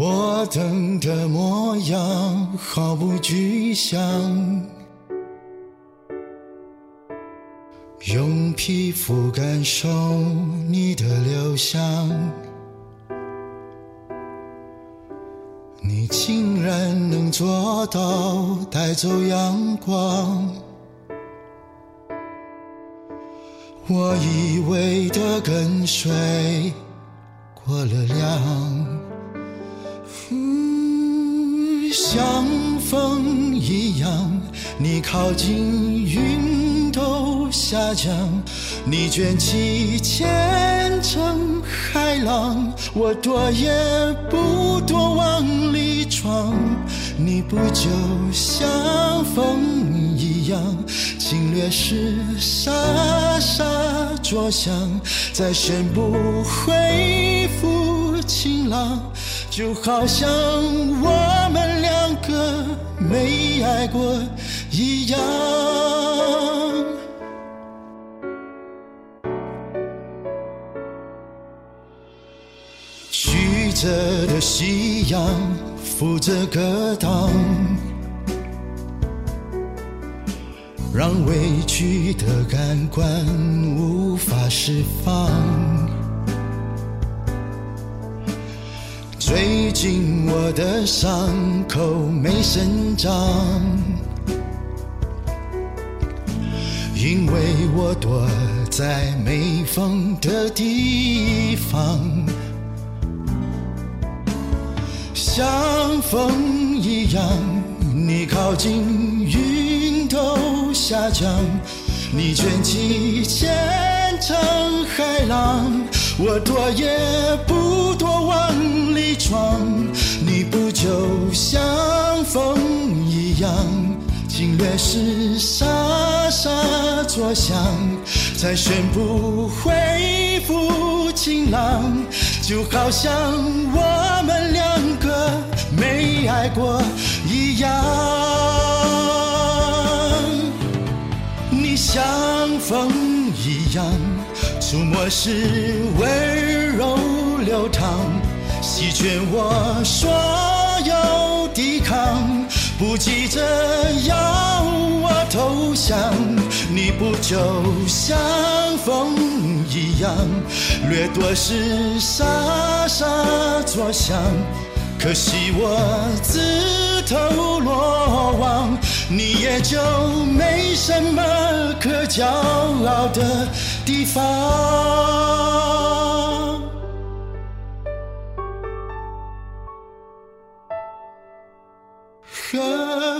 我等的模样毫不具象，用皮肤感受你的留香，你竟然能做到带走阳光，我以为的跟随像风一样，你靠近，云都下降；你卷起千层海浪，我躲也不躲，往里闯。你不就像风一样，侵略时沙沙作响，再宣布恢复晴朗。就好像我爱过一样。曲折的夕阳扶着歌档，让委屈的感官无法释放。最近我的伤口没生长，因为我躲在没风的地方，像风一样，你靠近，云都下降，你卷起千层海浪。我躲也不，往里闯。你不就像风一样，侵略时沙沙作响，再宣布恢复晴朗。就好像我们两个没爱过一样。你像风一样。触摸时温柔流淌，席卷我所有抵抗，不急着要我投降。你不就像风一样，掠夺时沙沙作响，可惜我自投罗网，你也就没什么可骄傲的。地方，